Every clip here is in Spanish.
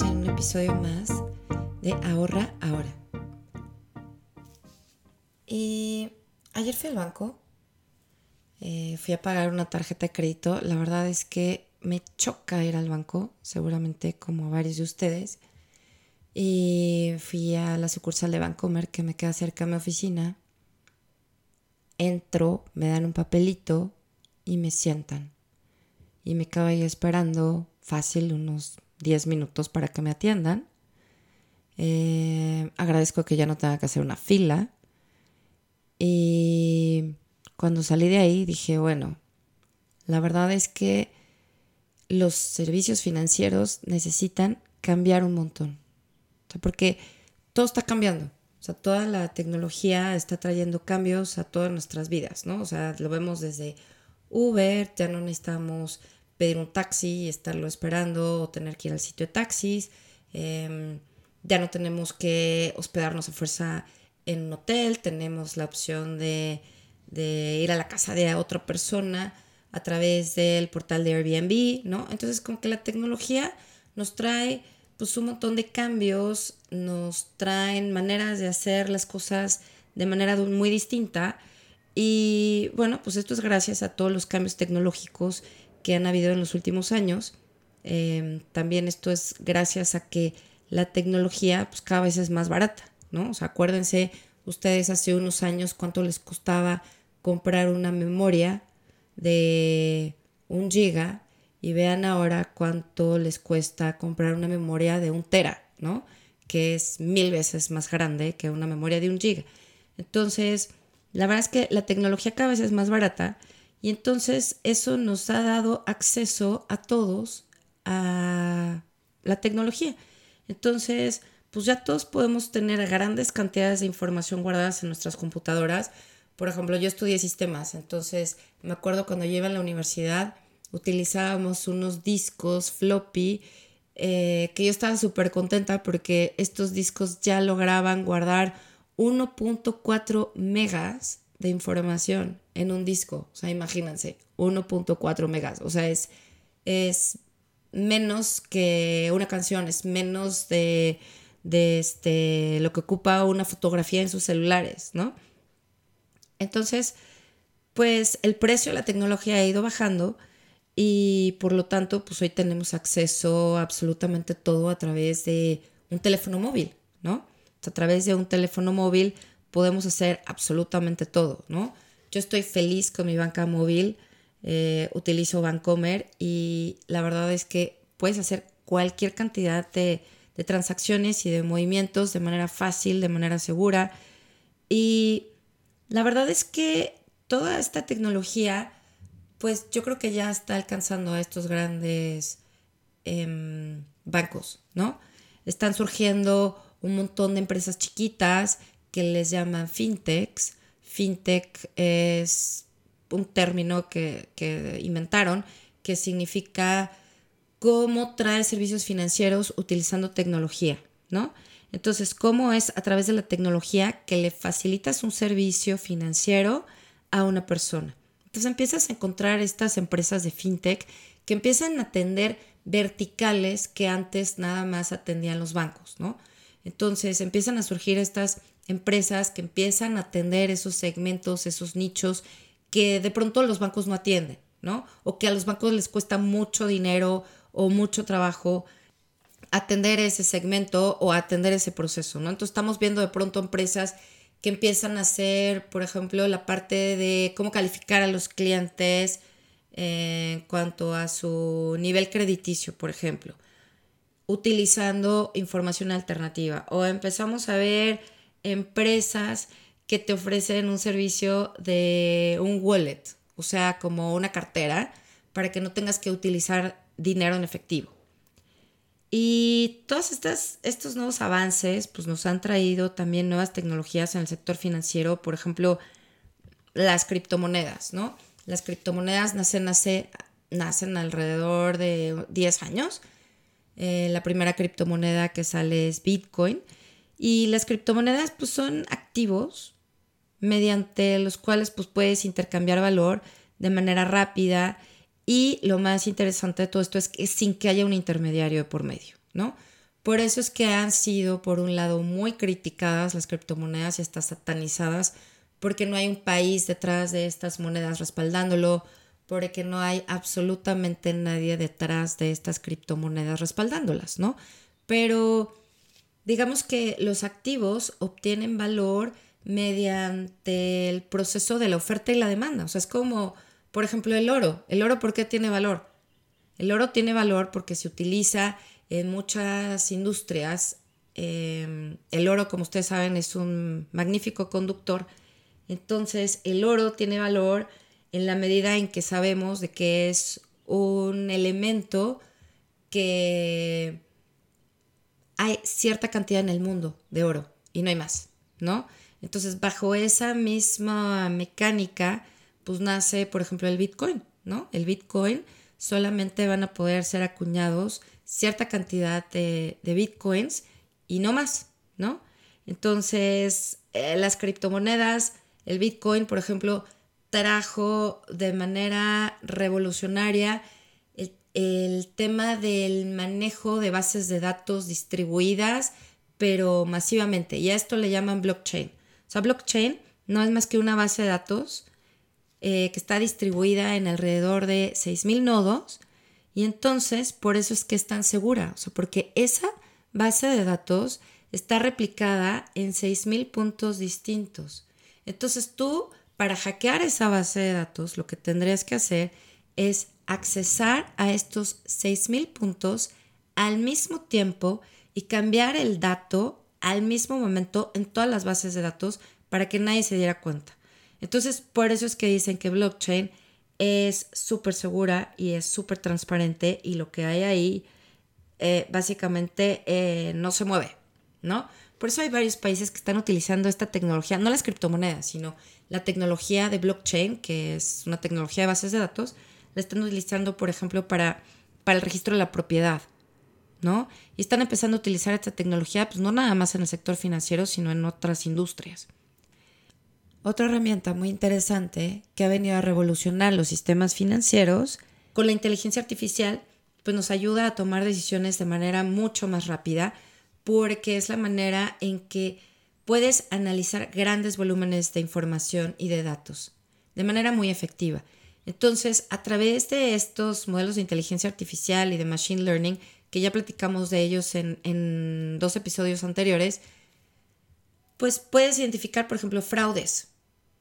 en un episodio más de Ahorra Ahora. Y ayer fui al banco, eh, fui a pagar una tarjeta de crédito. La verdad es que me choca ir al banco, seguramente como a varios de ustedes. Y fui a la sucursal de Bancomer que me queda cerca de mi oficina. Entro, me dan un papelito y me sientan. Y me quedo ahí esperando fácil unos 10 minutos para que me atiendan. Eh, agradezco que ya no tenga que hacer una fila. Y cuando salí de ahí dije, bueno, la verdad es que los servicios financieros necesitan cambiar un montón. porque todo está cambiando. O sea, toda la tecnología está trayendo cambios a todas nuestras vidas, ¿no? O sea, lo vemos desde Uber, ya no necesitamos pedir un taxi y estarlo esperando o tener que ir al sitio de taxis. Em, ya no tenemos que hospedarnos a fuerza en un hotel, tenemos la opción de, ir a la casa de otra persona a través del portal de Airbnb, ¿no? Entonces como que la tecnología nos trae pues un montón de cambios, nos traen maneras de hacer las cosas de manera muy distinta y bueno, pues esto es gracias a todos los cambios tecnológicos que han habido en los últimos años. Em, también esto es gracias a que la tecnología pues, cada vez es más barata, ¿no? O sea, acuérdense ustedes hace unos años cuánto les costaba comprar una memoria de un giga y vean ahora cuánto les cuesta comprar una memoria de un tera, ¿no? Que es mil veces más grande que una memoria de un giga. Entonces, la verdad es que la tecnología cada vez es más barata y entonces eso nos ha dado acceso a todos a la tecnología. Entonces, pues ya todos podemos tener grandes cantidades de información guardadas en nuestras computadoras. Por ejemplo, yo estudié sistemas, entonces me acuerdo cuando yo iba a la universidad utilizábamos unos discos floppy eh, que yo estaba súper contenta porque estos discos ya lograban guardar 1.4 megas de información en un disco. O sea, imagínense, 1.4 megas. O sea, es, es menos que una canción, es menos de, de este, lo que ocupa una fotografía en sus celulares, ¿no? Entonces, pues el precio de la tecnología ha ido bajando y por lo tanto, pues hoy tenemos acceso a absolutamente todo a través de un teléfono móvil, ¿no? A través de un teléfono móvil podemos hacer absolutamente todo, ¿no? Yo estoy feliz con mi banca móvil, eh, utilizo Bancomer y la verdad es que puedes hacer cualquier cantidad de, transacciones y de movimientos de manera fácil, de manera segura. Y la verdad es que toda esta tecnología, pues yo creo que ya está alcanzando a estos grandes em, bancos, ¿no? Están surgiendo un montón de empresas chiquitas que les llaman fintechs. Fintech es un término que, inventaron que significa cómo traer servicios financieros utilizando tecnología, ¿no? Entonces, ¿cómo es a través de la tecnología que le facilitas un servicio financiero a una persona? Entonces empiezas a encontrar estas empresas de fintech que empiezan a atender verticales que antes nada más atendían los bancos, ¿no? Entonces empiezan a surgir estas empresas que empiezan a atender esos segmentos, esos nichos que de pronto los bancos no atienden, ¿no? O que a los bancos les cuesta mucho dinero o mucho trabajo atender ese segmento o atender ese proceso, ¿no? Entonces estamos viendo de pronto empresas que empiezan a hacer, por ejemplo, la parte de cómo calificar a los clientes en cuanto a su nivel crediticio, por ejemplo, utilizando información alternativa. O empezamos a ver empresas que te ofrecen un servicio de un wallet, o sea, como una cartera, para que no tengas que utilizar dinero en efectivo. Y todos estas, estos nuevos avances pues, nos han traído también nuevas tecnologías en el sector financiero, por ejemplo, las criptomonedas, ¿no? Las criptomonedas nacen, nacen alrededor de 10 años. Eh, la primera criptomoneda que sale es Bitcoin y las criptomonedas pues son activos mediante los cuales pues puedes intercambiar valor de manera rápida y lo más interesante de todo esto es que sin que haya un intermediario de por medio, ¿no? Por eso es que han sido, por un lado, muy criticadas las criptomonedas y hasta satanizadas, porque no hay un país detrás de estas monedas respaldándolo, porque no hay absolutamente nadie detrás de estas criptomonedas respaldándolas, ¿no? Pero digamos que los activos obtienen valor mediante el proceso de la oferta y la demanda. O sea, es como, por ejemplo, el oro. ¿El oro por qué tiene valor? El oro tiene valor porque se utiliza en muchas industrias. Em, el oro, como ustedes saben, es un magnífico conductor. Entonces, el oro tiene valor en la medida en que sabemos de que es un elemento que hay cierta cantidad en el mundo de oro y no hay más, ¿no? Entonces, bajo esa misma mecánica, pues nace, por ejemplo, el Bitcoin, ¿no? El Bitcoin solamente van a poder ser acuñados cierta cantidad de, Bitcoins y no más, ¿no? Entonces, eh, las criptomonedas, el Bitcoin, por ejemplo, trajo de manera revolucionaria el, tema del manejo de bases de datos distribuidas, pero masivamente. Y a esto le llaman blockchain. O sea, blockchain no es más que una base de datos eh, que está distribuida en alrededor de 6.000 nodos. Y entonces, por eso es que es tan segura. O sea, porque esa base de datos está replicada en 6.000 puntos distintos. Entonces tú para hackear esa base de datos, lo que tendrías que hacer es accesar a estos 6.000 puntos al mismo tiempo y cambiar el dato al mismo momento en todas las bases de datos para que nadie se diera cuenta. Entonces, por eso es que dicen que blockchain es súper segura y es súper transparente y lo que hay ahí eh, básicamente eh, no se mueve, ¿no? Por eso hay varios países que están utilizando esta tecnología, no las criptomonedas, sino la tecnología de blockchain, que es una tecnología de bases de datos, la están utilizando, por ejemplo, para, para el registro de la propiedad, ¿no? Y están empezando a utilizar esta tecnología, pues no nada más en el sector financiero, sino en otras industrias. Otra herramienta muy interesante que ha venido a revolucionar los sistemas financieros, con la inteligencia artificial, pues nos ayuda a tomar decisiones de manera mucho más rápida, porque es la manera en que puedes analizar grandes volúmenes de información y de datos de manera muy efectiva. Entonces, a través de estos modelos de inteligencia artificial y de machine learning, que ya platicamos de ellos en, dos episodios anteriores, pues puedes identificar, por ejemplo, fraudes,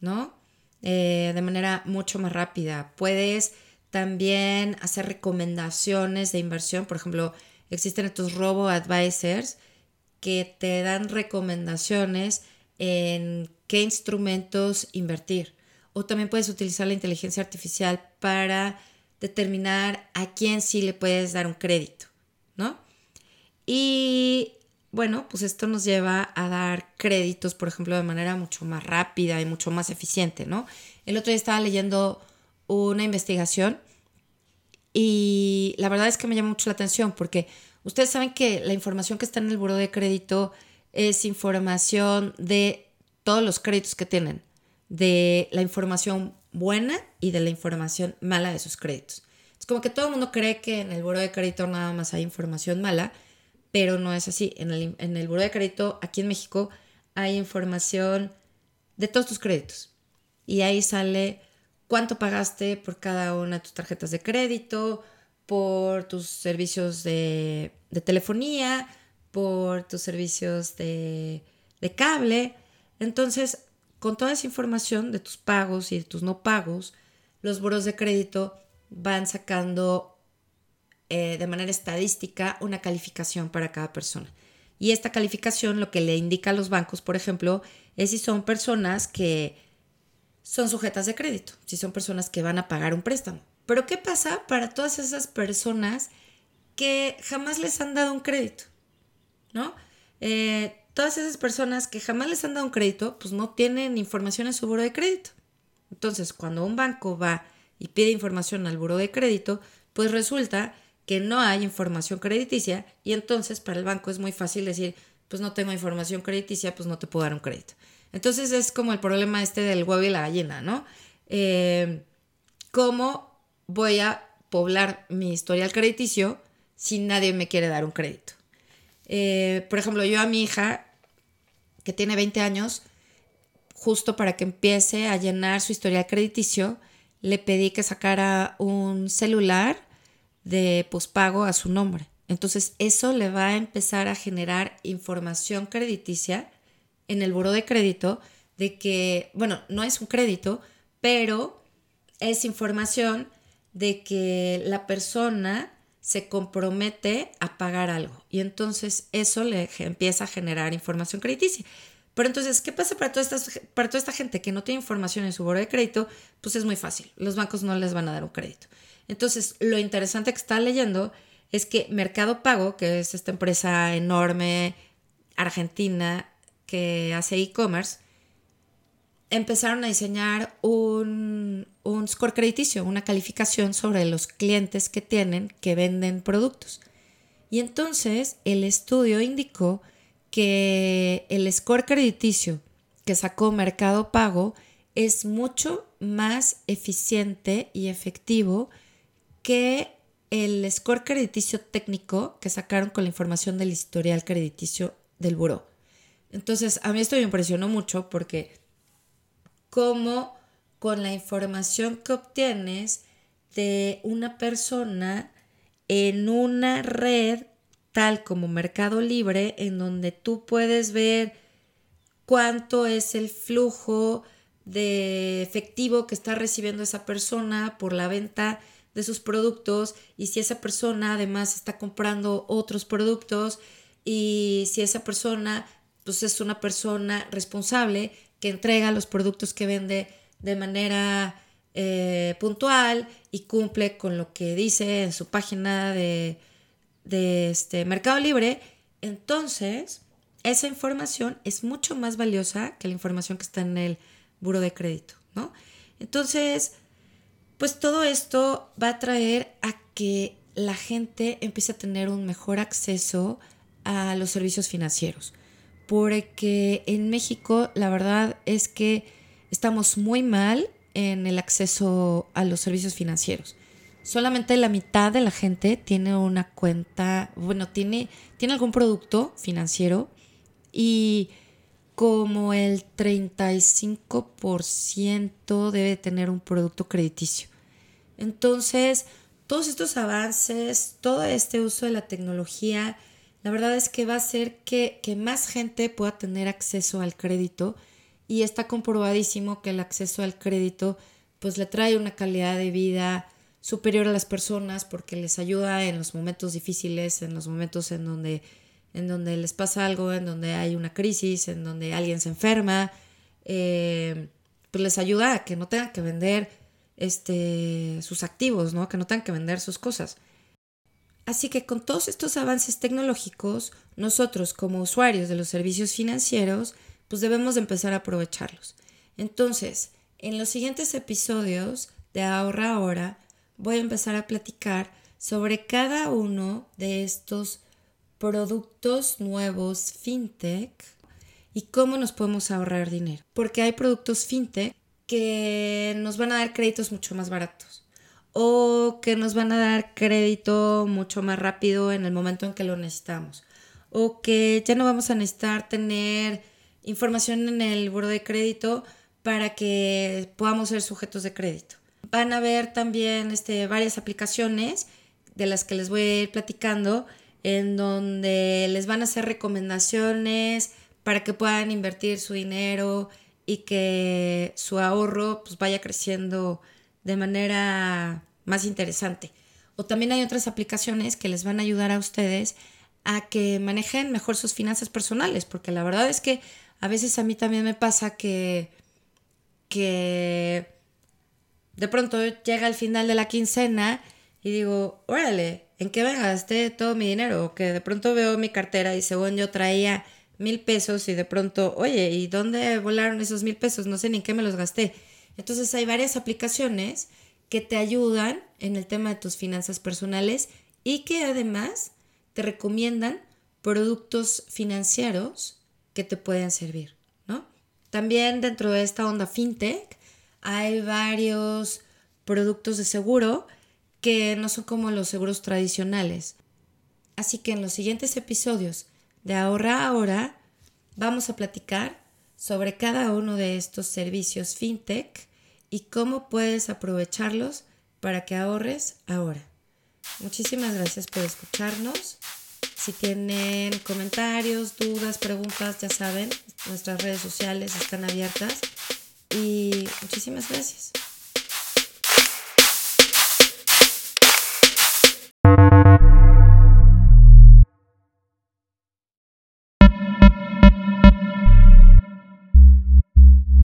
¿no? Eh, de manera mucho más rápida. Puedes también hacer recomendaciones de inversión. Por ejemplo, existen estos robo advisors que te dan recomendaciones en qué instrumentos invertir. O también puedes utilizar la inteligencia artificial para determinar a quién sí le puedes dar un crédito, ¿no? Y bueno, pues esto nos lleva a dar créditos, por ejemplo, de manera mucho más rápida y mucho más eficiente, ¿no? El otro día estaba leyendo una investigación y la verdad es que me llama mucho la atención porque Ustedes saben que la información que está en el buro de crédito es información de todos los créditos que tienen, de la información buena y de la información mala de sus créditos. Es como que todo el mundo cree que en el buro de crédito nada más hay información mala, pero no es así. En el, en el buro de crédito aquí en México hay información de todos tus créditos. Y ahí sale cuánto pagaste por cada una de tus tarjetas de crédito, por tus servicios de, telefonía, por tus servicios de, cable. Entonces, con toda esa información de tus pagos y de tus no pagos, los buros de crédito van sacando eh, de manera estadística una calificación para cada persona. Y esta calificación lo que le indica a los bancos, por ejemplo, es si son personas que son sujetas de crédito, si son personas que van a pagar un préstamo. Pero ¿qué pasa para todas esas personas que jamás les han dado un crédito? ¿No? Eh, todas esas personas que jamás les han dado un crédito, pues no tienen información en su buro de crédito. Entonces, cuando un banco va y pide información al buro de crédito, pues resulta que no hay información crediticia y entonces para el banco es muy fácil decir, pues no tengo información crediticia, pues no te puedo dar un crédito. Entonces es como el problema este del huevo y la gallina, ¿no? Eh, ¿Cómo voy a poblar mi historial crediticio si nadie me quiere dar un crédito. Eh, por ejemplo, yo a mi hija, que tiene 20 años, justo para que empiece a llenar su historial crediticio, le pedí que sacara un celular de pospago a su nombre. Entonces, eso le va a empezar a generar información crediticia en el buro de crédito de que, bueno, no es un crédito, pero es información de que la persona se compromete a pagar algo. Y entonces eso le empieza a generar información crediticia. Pero entonces, ¿qué pasa para toda, esta, para toda esta gente que no tiene información en su buro de crédito? Pues es muy fácil. Los bancos no les van a dar un crédito. Entonces, lo interesante que está leyendo es que Mercado Pago, que es esta empresa enorme argentina que hace e-commerce, empezaron a diseñar un, un score crediticio, una calificación sobre los clientes que tienen que venden productos. Y entonces el estudio indicó que el score crediticio que sacó Mercado Pago es mucho más eficiente y efectivo que el score crediticio técnico que sacaron con la información del historial crediticio del buró. Entonces, a mí esto me impresionó mucho porque como con la información que obtienes de una persona en una red tal como Mercado Libre, en donde tú puedes ver cuánto es el flujo de efectivo que está recibiendo esa persona por la venta de sus productos y si esa persona además está comprando otros productos y si esa persona pues es una persona responsable que entrega los productos que vende de manera eh, puntual y cumple con lo que dice en su página de, de este Mercado Libre, entonces esa información es mucho más valiosa que la información que está en el buro de crédito, ¿no? Entonces, pues todo esto va a traer a que la gente empiece a tener un mejor acceso a los servicios financieros porque en México la verdad es que estamos muy mal en el acceso a los servicios financieros. Solamente la mitad de la gente tiene una cuenta, bueno, tiene, tiene algún producto financiero y como el 35% debe tener un producto crediticio. Entonces, todos estos avances, todo este uso de la tecnología, la verdad es que va a hacer que, más gente pueda tener acceso al crédito y está comprobadísimo que el acceso al crédito pues le trae una calidad de vida superior a las personas porque les ayuda en los momentos difíciles, en los momentos en donde, en donde les pasa algo, en donde hay una crisis, en donde alguien se enferma, eh, pues les ayuda a que no tengan que vender este, sus activos, ¿no? que no tengan que vender sus cosas. Así que con todos estos avances tecnológicos, nosotros como usuarios de los servicios financieros, pues debemos de empezar a aprovecharlos. Entonces, en los siguientes episodios de Ahorra Ahora, voy a empezar a platicar sobre cada uno de estos productos nuevos fintech y cómo nos podemos ahorrar dinero. Porque hay productos fintech que nos van a dar créditos mucho más baratos o que nos van a dar crédito mucho más rápido en el momento en que lo necesitamos o que ya no vamos a necesitar tener información en el buro de crédito para que podamos ser sujetos de crédito. Van a haber también este, varias aplicaciones de las que les voy a ir platicando en donde les van a hacer recomendaciones para que puedan invertir su dinero y que su ahorro pues, vaya creciendo de manera más interesante. O también hay otras aplicaciones que les van a ayudar a ustedes a que manejen mejor sus finanzas personales, porque la verdad es que a veces a mí también me pasa que, que de pronto llega el final de la quincena y digo, órale, ¿en qué me gasté todo mi dinero? O que de pronto veo mi cartera y según yo traía mil pesos y de pronto, oye, ¿y dónde volaron esos mil pesos? No sé ni en qué me los gasté. Entonces hay varias aplicaciones que te ayudan en el tema de tus finanzas personales y que además te recomiendan productos financieros que te pueden servir, ¿no? También dentro de esta onda fintech hay varios productos de seguro que no son como los seguros tradicionales. Así que en los siguientes episodios de Ahorra Ahora vamos a platicar sobre cada uno de estos servicios fintech y cómo puedes aprovecharlos para que ahorres ahora. Muchísimas gracias por escucharnos. Si tienen comentarios, dudas, preguntas, ya saben, nuestras redes sociales están abiertas. Y muchísimas gracias.